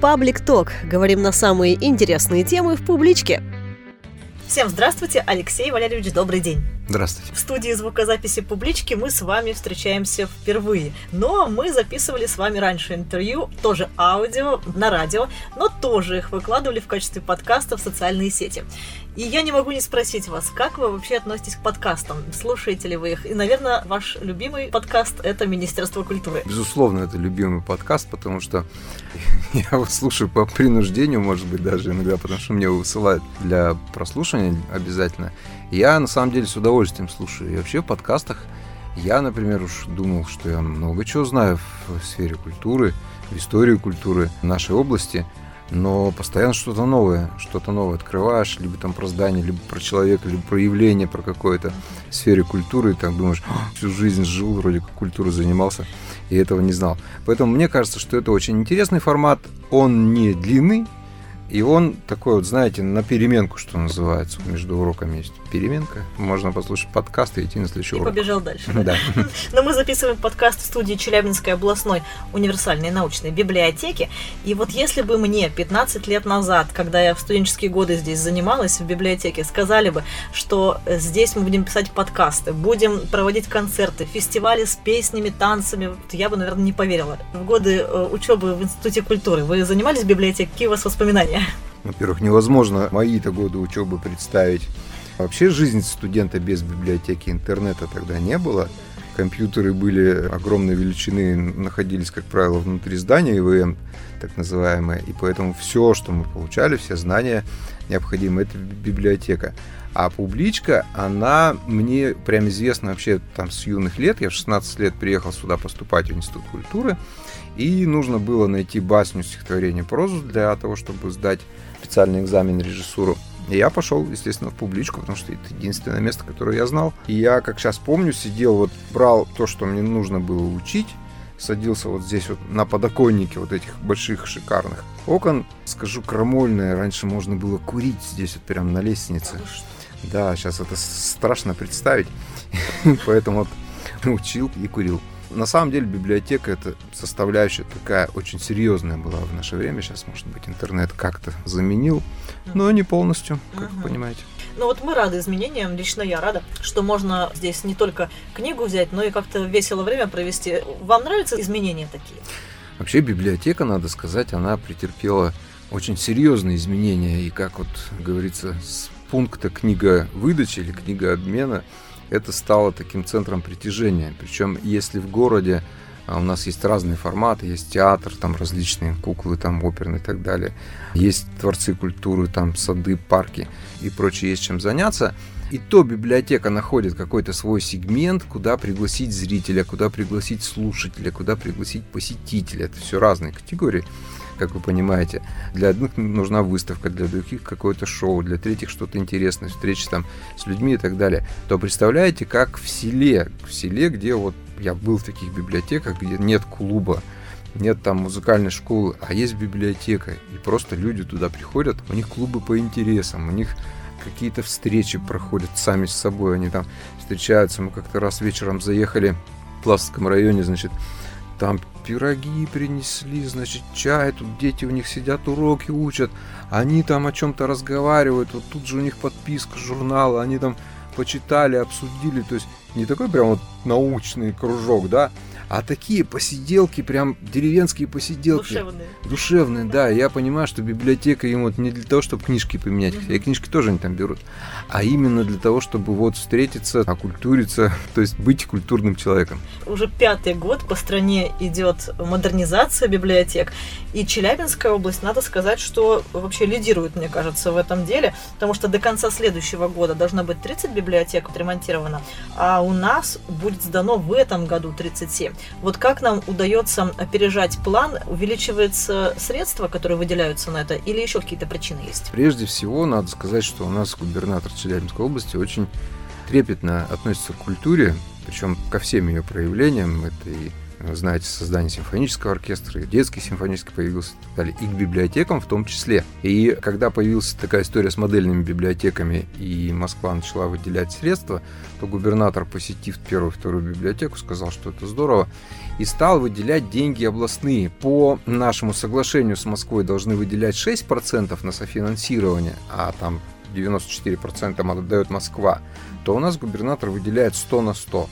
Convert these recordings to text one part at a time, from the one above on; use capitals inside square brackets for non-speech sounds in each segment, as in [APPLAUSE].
Паблик Ток. Говорим на самые интересные темы в публичке. Всем здравствуйте, Алексей Валерьевич, добрый день. Здравствуйте. В студии звукозаписи публички мы с вами встречаемся впервые. Но мы записывали с вами раньше интервью, тоже аудио, на радио, но тоже их выкладывали в качестве подкаста в социальные сети. И я не могу не спросить вас, как вы вообще относитесь к подкастам? Слушаете ли вы их? И, наверное, ваш любимый подкаст – это Министерство культуры. Безусловно, это любимый подкаст, потому что [LAUGHS] я его слушаю по принуждению, может быть, даже иногда, потому что мне его высылают для прослушивания обязательно. Я, на самом деле, с удовольствием слушаю. И вообще в подкастах я, например, уж думал, что я много чего знаю в сфере культуры, в истории культуры нашей области – но постоянно что-то новое, что-то новое открываешь, либо там про здание, либо про человека, либо про явление, про какое-то сфере культуры, и там думаешь, всю жизнь жил, вроде как культурой занимался, и этого не знал. Поэтому мне кажется, что это очень интересный формат, он не длинный, и он такой вот, знаете, на переменку, что называется, между уроками есть переменка. Можно послушать подкаст и идти на следующий и урок. побежал дальше. Да. [LAUGHS] Но мы записываем подкаст в студии Челябинской областной универсальной научной библиотеки. И вот если бы мне 15 лет назад, когда я в студенческие годы здесь занималась в библиотеке, сказали бы, что здесь мы будем писать подкасты, будем проводить концерты, фестивали с песнями, танцами, я бы, наверное, не поверила. В годы э, учебы в Институте культуры вы занимались в библиотеке? Какие у вас воспоминания? Во-первых, невозможно мои-то годы учебы представить. Вообще жизнь студента без библиотеки интернета тогда не было. Компьютеры были огромной величины, находились, как правило, внутри здания ИВМ, так называемое, и поэтому все, что мы получали, все знания необходимые, это библиотека. А публичка, она мне прям известна вообще там с юных лет. Я в 16 лет приехал сюда поступать в Институт культуры. И нужно было найти басню, стихотворение, прозу для того, чтобы сдать специальный экзамен режиссуру. И я пошел, естественно, в публичку, потому что это единственное место, которое я знал. И я, как сейчас помню, сидел, вот брал то, что мне нужно было учить, садился вот здесь вот на подоконнике вот этих больших шикарных окон. Скажу крамольное, раньше можно было курить здесь вот прямо на лестнице. Да, сейчас это страшно представить. [LAUGHS] Поэтому вот [LAUGHS] учил и курил. На самом деле библиотека это составляющая такая очень серьезная была в наше время. Сейчас, может быть, интернет как-то заменил, но не полностью, как вы понимаете. Ну вот мы рады изменениям, лично я рада, что можно здесь не только книгу взять, но и как-то весело время провести. Вам нравятся изменения такие? Вообще библиотека, надо сказать, она претерпела очень серьезные изменения. И как вот говорится, с пункта книга выдачи или книга обмена это стало таким центром притяжения. Причем, если в городе а у нас есть разные форматы, есть театр, там различные куклы, там оперные и так далее, есть творцы культуры, там сады, парки и прочее, есть чем заняться. И то библиотека находит какой-то свой сегмент, куда пригласить зрителя, куда пригласить слушателя, куда пригласить посетителя. Это все разные категории как вы понимаете. Для одних нужна выставка, для других какое-то шоу, для третьих что-то интересное, встречи там с людьми и так далее. То представляете, как в селе, в селе, где вот я был в таких библиотеках, где нет клуба, нет там музыкальной школы, а есть библиотека, и просто люди туда приходят, у них клубы по интересам, у них какие-то встречи проходят сами с собой, они там встречаются. Мы как-то раз вечером заехали в Плавском районе, значит, там пироги принесли, значит, чай, тут дети у них сидят, уроки учат, они там о чем-то разговаривают, вот тут же у них подписка журнала, они там почитали, обсудили, то есть не такой прям вот научный кружок, да, а такие посиделки, прям деревенские посиделки. Душевные. Душевные, да. Я понимаю, что библиотека им вот не для того, чтобы книжки поменять, mm и книжки тоже они там берут, а именно для того, чтобы вот встретиться, окультуриться, [LAUGHS] то есть быть культурным человеком. Уже пятый год по стране идет модернизация библиотек, и Челябинская область, надо сказать, что вообще лидирует, мне кажется, в этом деле, потому что до конца следующего года должно быть 30 библиотек отремонтировано, а у нас будет сдано в этом году 37. Вот как нам удается опережать план? Увеличиваются средства, которые выделяются на это, или еще какие-то причины есть? Прежде всего, надо сказать, что у нас губернатор Челябинской области очень трепетно относится к культуре, причем ко всем ее проявлениям. Это и знаете, создание симфонического оркестра, и детский симфонический появился и так далее, и к библиотекам в том числе. И когда появилась такая история с модельными библиотеками, и Москва начала выделять средства, то губернатор, посетив первую вторую библиотеку, сказал, что это здорово, и стал выделять деньги областные. По нашему соглашению с Москвой должны выделять 6% на софинансирование, а там 94% отдает Москва, то у нас губернатор выделяет 100 на 100.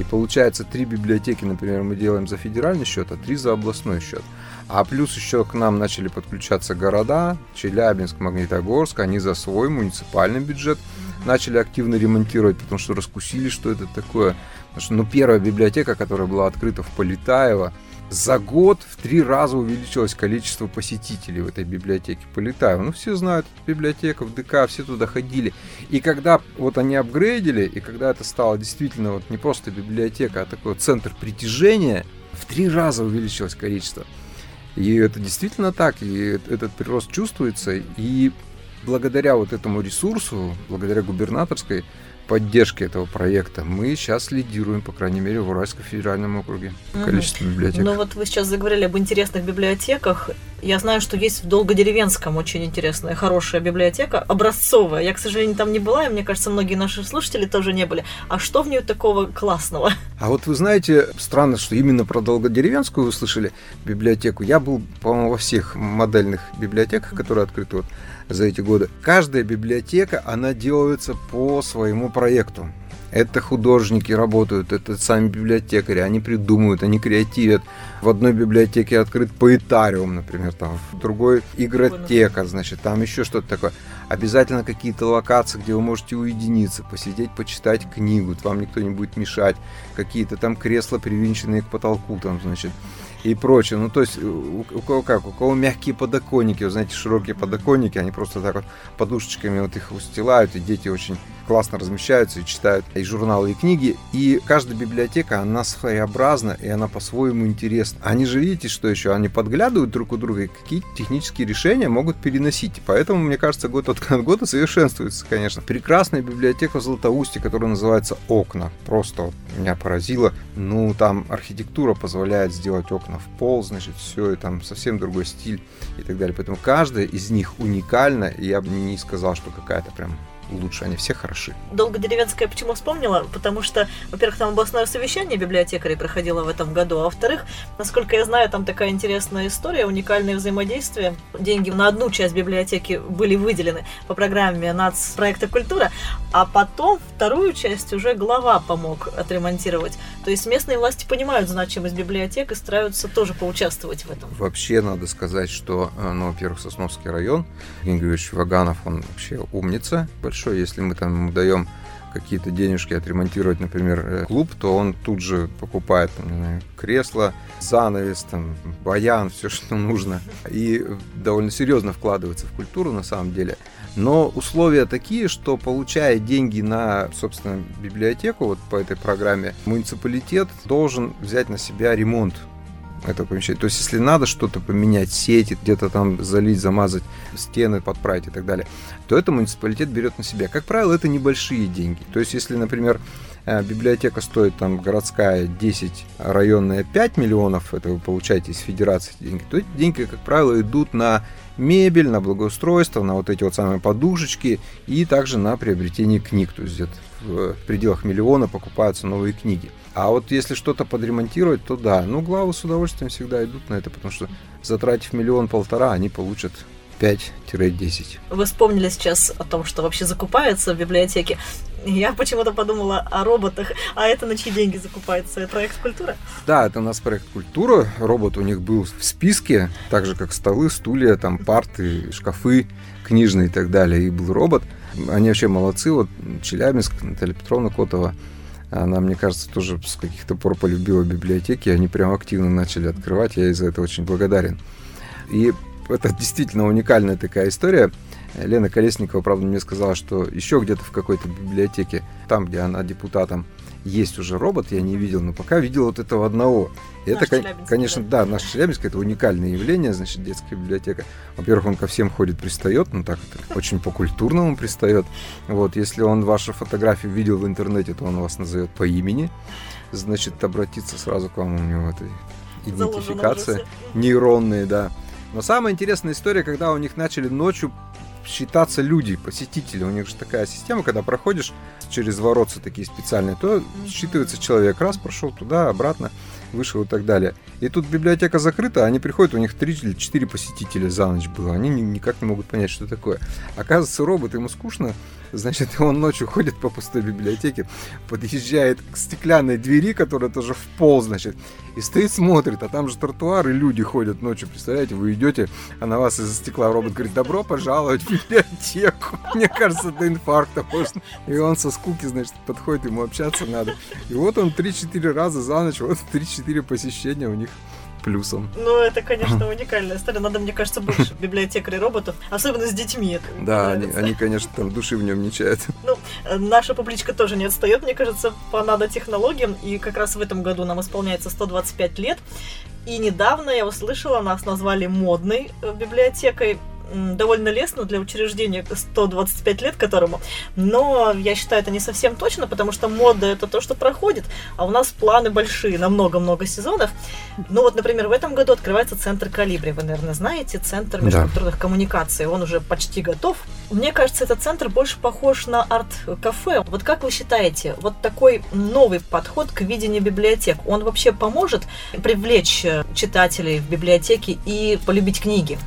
И получается, три библиотеки, например, мы делаем за федеральный счет, а три за областной счет. А плюс еще к нам начали подключаться города, Челябинск, Магнитогорск, они за свой муниципальный бюджет начали активно ремонтировать, потому что раскусили, что это такое. Потому что, ну, первая библиотека, которая была открыта в Полетаево, за год в три раза увеличилось количество посетителей в этой библиотеке Полетаева. Ну, все знают библиотека в ДК, все туда ходили. И когда вот они апгрейдили, и когда это стало действительно вот не просто библиотека, а такой вот центр притяжения, в три раза увеличилось количество. И это действительно так, и этот прирост чувствуется. И благодаря вот этому ресурсу, благодаря губернаторской поддержки этого проекта мы сейчас лидируем, по крайней мере, в Уральском федеральном округе по количеству библиотек. Ну вот вы сейчас заговорили об интересных библиотеках. Я знаю, что есть в Долгодеревенском очень интересная, хорошая библиотека, образцовая. Я, к сожалению, там не была, и мне кажется, многие наши слушатели тоже не были. А что в нее такого классного? А вот вы знаете, странно, что именно про Долгодеревенскую вы слышали библиотеку. Я был, по-моему, во всех модельных библиотеках, которые открыты вот за эти годы. Каждая библиотека, она делается по своему проекту. Это художники работают, это сами библиотекари, они придумывают, они креативят. В одной библиотеке открыт поэтариум, например, там, в другой игротека, значит, там еще что-то такое. Обязательно какие-то локации, где вы можете уединиться, посидеть, почитать книгу, вам никто не будет мешать. Какие-то там кресла, привинченные к потолку, там, значит, и прочее. Ну, то есть, у, у кого как, у кого мягкие подоконники, вы знаете, широкие подоконники, они просто так вот подушечками вот их устилают, и дети очень классно размещаются и читают и журналы, и книги. И каждая библиотека, она своеобразна, и она по-своему интересна. Они же, видите, что еще? Они подглядывают друг у друга, и какие технические решения могут переносить. Поэтому, мне кажется, год от [LAUGHS] года совершенствуется, конечно. Прекрасная библиотека в Златоусте, которая называется «Окна». Просто меня поразило. Ну, там архитектура позволяет сделать окна в пол, значит, все, и там совсем другой стиль и так далее. Поэтому каждая из них уникальна, и я бы не сказал, что какая-то прям лучше, они все хороши. Долгодеревенская почему вспомнила? Потому что, во-первых, там областное совещание библиотекарей проходило в этом году, а во-вторых, насколько я знаю, там такая интересная история, уникальное взаимодействие. Деньги на одну часть библиотеки были выделены по программе нацпроекта «Культура», а потом вторую часть уже глава помог отремонтировать. То есть местные власти понимают значимость библиотек и стараются тоже поучаствовать в этом. Вообще надо сказать, что, э, ну, во-первых, Сосновский район, Евгений Ваганов, он вообще умница большой большой. Если мы там даем какие-то денежки отремонтировать, например, э, клуб, то он тут же покупает там, знаю, кресло, занавес, там, баян, все, [LAUGHS] что нужно. И довольно серьезно вкладывается в культуру на самом деле. Но условия такие, что получая деньги на, собственно, библиотеку вот по этой программе, муниципалитет должен взять на себя ремонт этого помещения. То есть, если надо что-то поменять, сети, где-то там залить, замазать стены, подправить и так далее, то это муниципалитет берет на себя. Как правило, это небольшие деньги. То есть, если, например, э, библиотека стоит там городская 10, районная 5 миллионов, это вы получаете из федерации деньги, то эти деньги, как правило, идут на мебель, на благоустройство, на вот эти вот самые подушечки и также на приобретение книг. То есть где-то в пределах миллиона покупаются новые книги. А вот если что-то подремонтировать, то да. Ну, главы с удовольствием всегда идут на это, потому что затратив миллион-полтора, они получат 5-10. Вы вспомнили сейчас о том, что вообще закупается в библиотеке. Я почему-то подумала о роботах. А это на чьи деньги закупается? Это проект «Культура»? Да, это у нас проект «Культура». Робот у них был в списке, так же как столы, стулья, там парты, шкафы книжные и так далее. И был робот. Они вообще молодцы. Вот Челябинск, Наталья Петровна Котова – она, мне кажется, тоже с каких-то пор полюбила библиотеки, они прям активно начали открывать, я ей за это очень благодарен. И это действительно уникальная такая история. Лена Колесникова, правда, мне сказала, что еще где-то в какой-то библиотеке, там, где она депутатом есть уже робот, я не видел, но пока видел вот этого одного. И Наш это, конечно, да. наш Челябинск это уникальное явление, значит, детская библиотека. Во-первых, он ко всем ходит, пристает, ну так, это [LAUGHS] очень по-культурному пристает. Вот, если он ваши фотографии видел в интернете, то он вас назовет по имени, значит, обратиться сразу к вам, у него это идентификация нейронные, да. Но самая интересная история, когда у них начали ночью считаться люди, посетители. У них же такая система, когда проходишь через воротца такие специальные, то считывается человек. Раз, прошел туда, обратно, вышел и так далее. И тут библиотека закрыта, они приходят, у них три или четыре посетителя за ночь было. Они ни- никак не могут понять, что такое. Оказывается, робот, ему скучно, значит, он ночью ходит по пустой библиотеке, подъезжает к стеклянной двери, которая тоже в пол, значит, и стоит, смотрит, а там же тротуар, и люди ходят ночью, представляете, вы идете, а на вас из-за стекла робот говорит, добро пожаловать в библиотеку. [LAUGHS] Мне кажется, до инфаркта можно. И он со скуки, значит, подходит, ему общаться надо. И вот он 3-4 раза за ночь, вот 3-4 посещения у них плюсом. Ну, это, конечно, уникальная история. Надо, мне кажется, больше [LAUGHS] библиотекарей роботов, особенно с детьми. Да, они, они, конечно, там души в нем не чают. [LAUGHS] Ну, э, наша публичка тоже не отстает, мне кажется, по нанотехнологиям. И как раз в этом году нам исполняется 125 лет. И недавно я услышала, нас назвали модной э, библиотекой. Довольно лестно для учреждения 125 лет которому. Но я считаю, это не совсем точно, потому что мода это то, что проходит, а у нас планы большие на много-много сезонов. Ну вот, например, в этом году открывается центр Калибри. Вы, наверное, знаете, центр Да. межкультурных коммуникаций. Он уже почти готов. Мне кажется, этот центр больше похож на арт-кафе. Вот как вы считаете, вот такой новый подход к видению библиотек, он вообще поможет привлечь э, читателей в библиотеки и полюбить книги?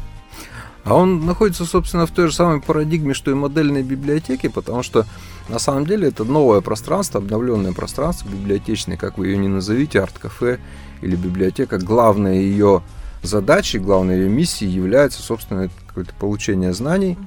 А он находится, собственно, в той же самой парадигме, что и модельные библиотеки, потому что на самом деле это новое пространство, обновленное пространство библиотечное, как вы ее не назовите, арт-кафе или библиотека. Главная ее задачей, главной ее миссией является, собственно, какое-то получение знаний,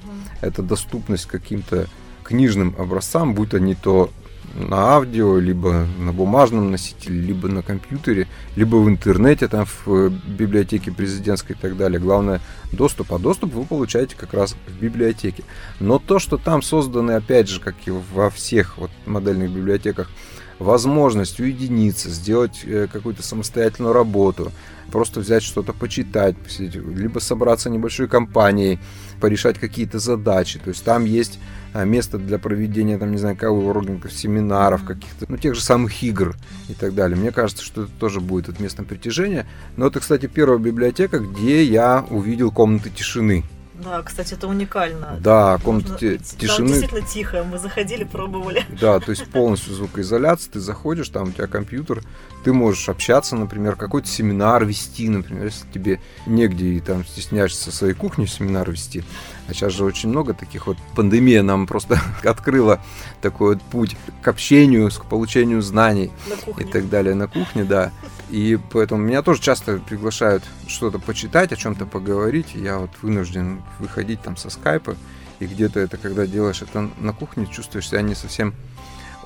это доступность к каким-то книжным образцам, будь они то на аудио, либо на бумажном носителе, либо на компьютере, либо в интернете, там в э, библиотеке президентской и так далее. Главное доступ, а доступ вы получаете как раз в библиотеке. Но то, что там созданы, опять же, как и во всех вот модельных библиотеках, возможность уединиться, сделать э, какую-то самостоятельную работу, просто взять что-то почитать, посидеть, либо собраться небольшой компанией, порешать какие-то задачи. То есть там есть а, место для проведения, там, не знаю, коворкингов, семинаров, каких-то, ну, тех же самых игр и так далее. Мне кажется, что это тоже будет от местного притяжения. Но это, кстати, первая библиотека, где я увидел комнаты тишины. Да, кстати, это уникально. Да, Можно- комнаты ти- Там тишины. действительно тихо. Мы заходили, пробовали. Да, то есть полностью звукоизоляция, ты заходишь, там у тебя компьютер, ты можешь общаться, например, какой-то семинар вести, например, если тебе негде и там стесняешься со своей кухни семинар вести. А сейчас же очень много таких вот, пандемия нам просто [LAUGHS] открыла такой вот путь к общению, к получению знаний На и так далее на кухне, да. И поэтому меня тоже часто приглашают что-то почитать, о чем-то поговорить. и Я вот вынужден выходить там со скайпа. И где-то это, когда делаешь это на кухне, чувствуешь себя не совсем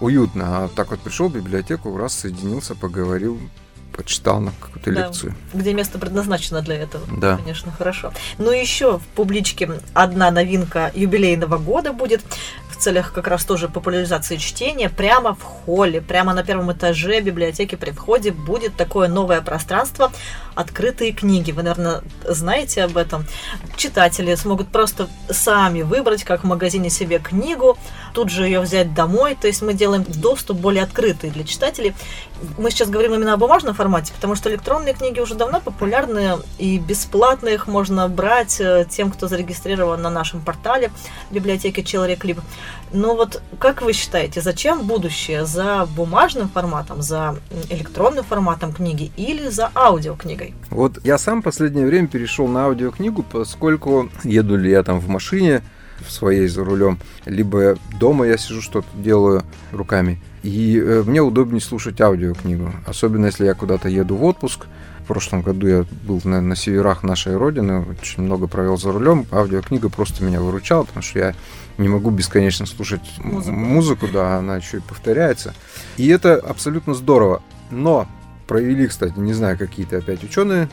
уютно. А так вот пришел в библиотеку, раз соединился, поговорил, почитал на какую-то Да. лекцию. Где место предназначено для этого. Да. Конечно, хорошо. Ну еще в публичке одна новинка юбилейного года будет в целях как раз тоже популяризации чтения. Прямо в холле, прямо на первом этаже библиотеки при входе будет такое новое пространство «Открытые книги». Вы, наверное, знаете об этом. Читатели смогут просто сами выбрать, как в магазине себе книгу, тут же ее взять домой. То есть мы делаем доступ более открытый для читателей. Мы сейчас говорим именно о бумажном формате, потому что электронные книги уже давно популярны, и бесплатно их можно брать э, тем, кто зарегистрирован на нашем портале библиотеки Человек Либ. Но вот как вы считаете, зачем будущее за бумажным форматом, за электронным форматом книги или за аудиокнигой? Вот я сам в последнее время перешел на аудиокнигу, поскольку еду ли я там в машине в своей за рулем, либо дома я сижу что-то делаю руками. И э, мне удобнее слушать аудиокнигу, особенно если я куда-то еду в отпуск. В прошлом году я был на, на северах нашей родины, очень много провел за рулем. Аудиокнига просто меня выручала, потому что я не могу бесконечно слушать Музыку. музыку, да, она еще и повторяется. И это абсолютно здорово. Но провели, кстати, не знаю, какие-то опять ученые,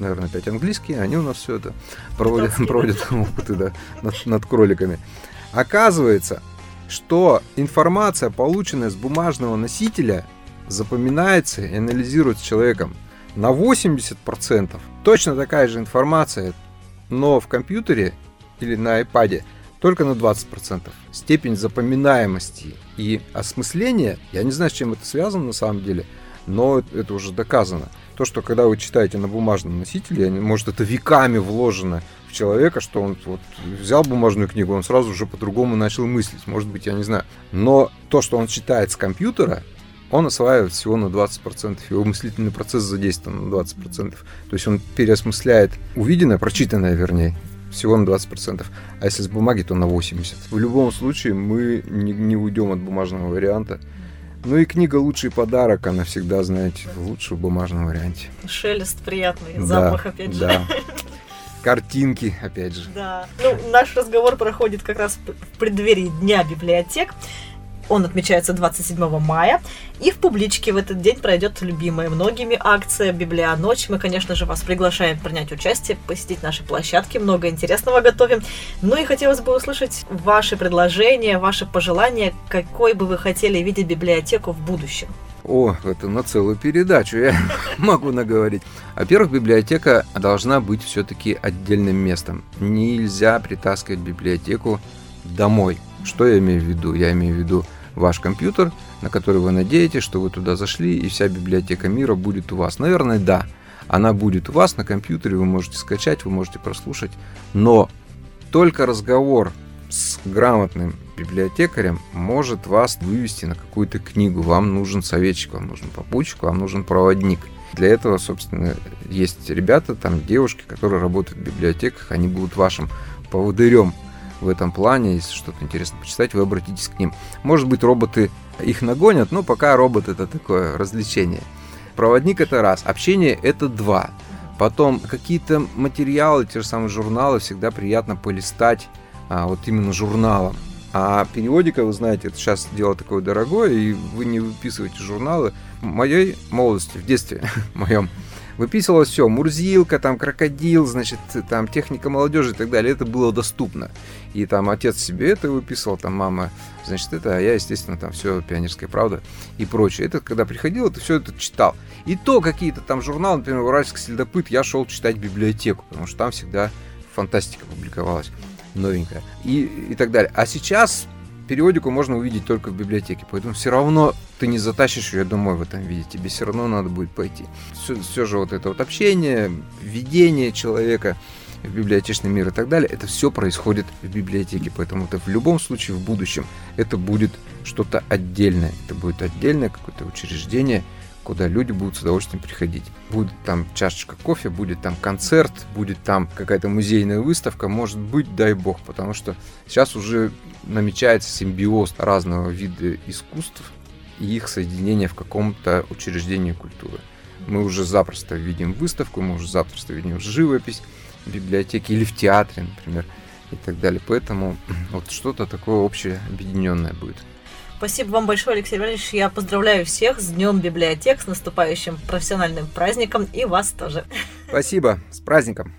наверное, опять английские, они у нас все это проводят, [LAUGHS] проводят опыты да, над, над кроликами. Оказывается, что информация, полученная с бумажного носителя, запоминается и анализируется человеком на 80%. Точно такая же информация, но в компьютере или на iPad только на 20%. Степень запоминаемости и осмысления, я не знаю, с чем это связано на самом деле, но это уже доказано. То, что когда вы читаете на бумажном носителе, может это веками вложено в человека, что он вот взял бумажную книгу, он сразу уже по-другому начал мыслить, может быть, я не знаю. Но то, что он читает с компьютера, он осваивает всего на 20%, его мыслительный процесс задействован на 20%. То есть он переосмысляет увиденное, прочитанное, вернее, всего на 20%. А если с бумаги, то на 80%. В любом случае мы не, не уйдем от бумажного варианта. Ну и книга «Лучший подарок», она всегда, знаете, лучше в бумажном варианте. Шелест приятный, да, запах, опять же. [LAUGHS] Картинки, опять же. Да. Ну, наш разговор проходит как раз в преддверии Дня библиотек. Он отмечается 27 мая. И в публичке в этот день пройдет любимая многими акция «Библианочь». Мы, конечно же, вас приглашаем принять участие, посетить наши площадки. Много интересного готовим. Ну и хотелось бы услышать ваши предложения, ваши пожелания, какой бы вы хотели видеть библиотеку в будущем. О, это на целую передачу я [LAUGHS] могу наговорить. Во-первых, библиотека должна быть все-таки отдельным местом. Нельзя притаскивать библиотеку домой. Что я имею в виду? Я имею в виду ваш компьютер, на который вы надеетесь, что вы туда зашли, и вся библиотека мира будет у вас. Наверное, да. Она будет у вас на компьютере, вы можете скачать, вы можете прослушать. Но только разговор с грамотным библиотекарем может вас вывести на какую-то книгу. Вам нужен советчик, вам нужен попутчик, вам нужен проводник. Для этого, собственно, есть ребята, там девушки, которые работают в библиотеках, они будут вашим поводырем в этом плане. Если что-то интересно почитать, вы обратитесь к ним. Может быть, роботы их нагонят, но пока робот это такое развлечение. Проводник это раз, общение это два. Потом какие-то материалы, те же самые журналы, всегда приятно полистать а, вот именно журналом. А периодика, вы знаете, это сейчас дело такое дорогое, и вы не выписываете журналы. В моей молодости, в детстве [LAUGHS] моем, выписывалось все, Мурзилка, там крокодил, значит, там техника молодежи и так далее, это было доступно. И там отец себе это выписывал, там мама, значит, это, а я, естественно, там все, пионерская правда и прочее. Это когда приходил, это все это читал. И то какие-то там журналы, например, Уральский следопыт, я шел читать библиотеку, потому что там всегда фантастика публиковалась новенькая. И, и так далее. А сейчас периодику можно увидеть только в библиотеке, поэтому все равно ты не затащишь ее домой в этом виде, тебе все равно надо будет пойти. Все, все же вот это вот общение, введение человека в библиотечный мир и так далее, это все происходит в библиотеке, поэтому это в любом случае в будущем это будет что-то отдельное, это будет отдельное какое-то учреждение, куда люди будут с удовольствием приходить. Будет там чашечка кофе, будет там концерт, будет там какая-то музейная выставка, может быть, дай бог, потому что сейчас уже намечается симбиоз разного вида искусств и их соединение в каком-то учреждении культуры. Мы уже запросто видим выставку, мы уже запросто видим живопись в библиотеке или в театре, например, и так далее. Поэтому [CLEARS THROAT] вот что-то такое общее, объединенное будет. Спасибо вам большое, Алексей Валерьевич. Я поздравляю всех с Днем библиотек, с наступающим профессиональным праздником и вас тоже. Спасибо. С праздником.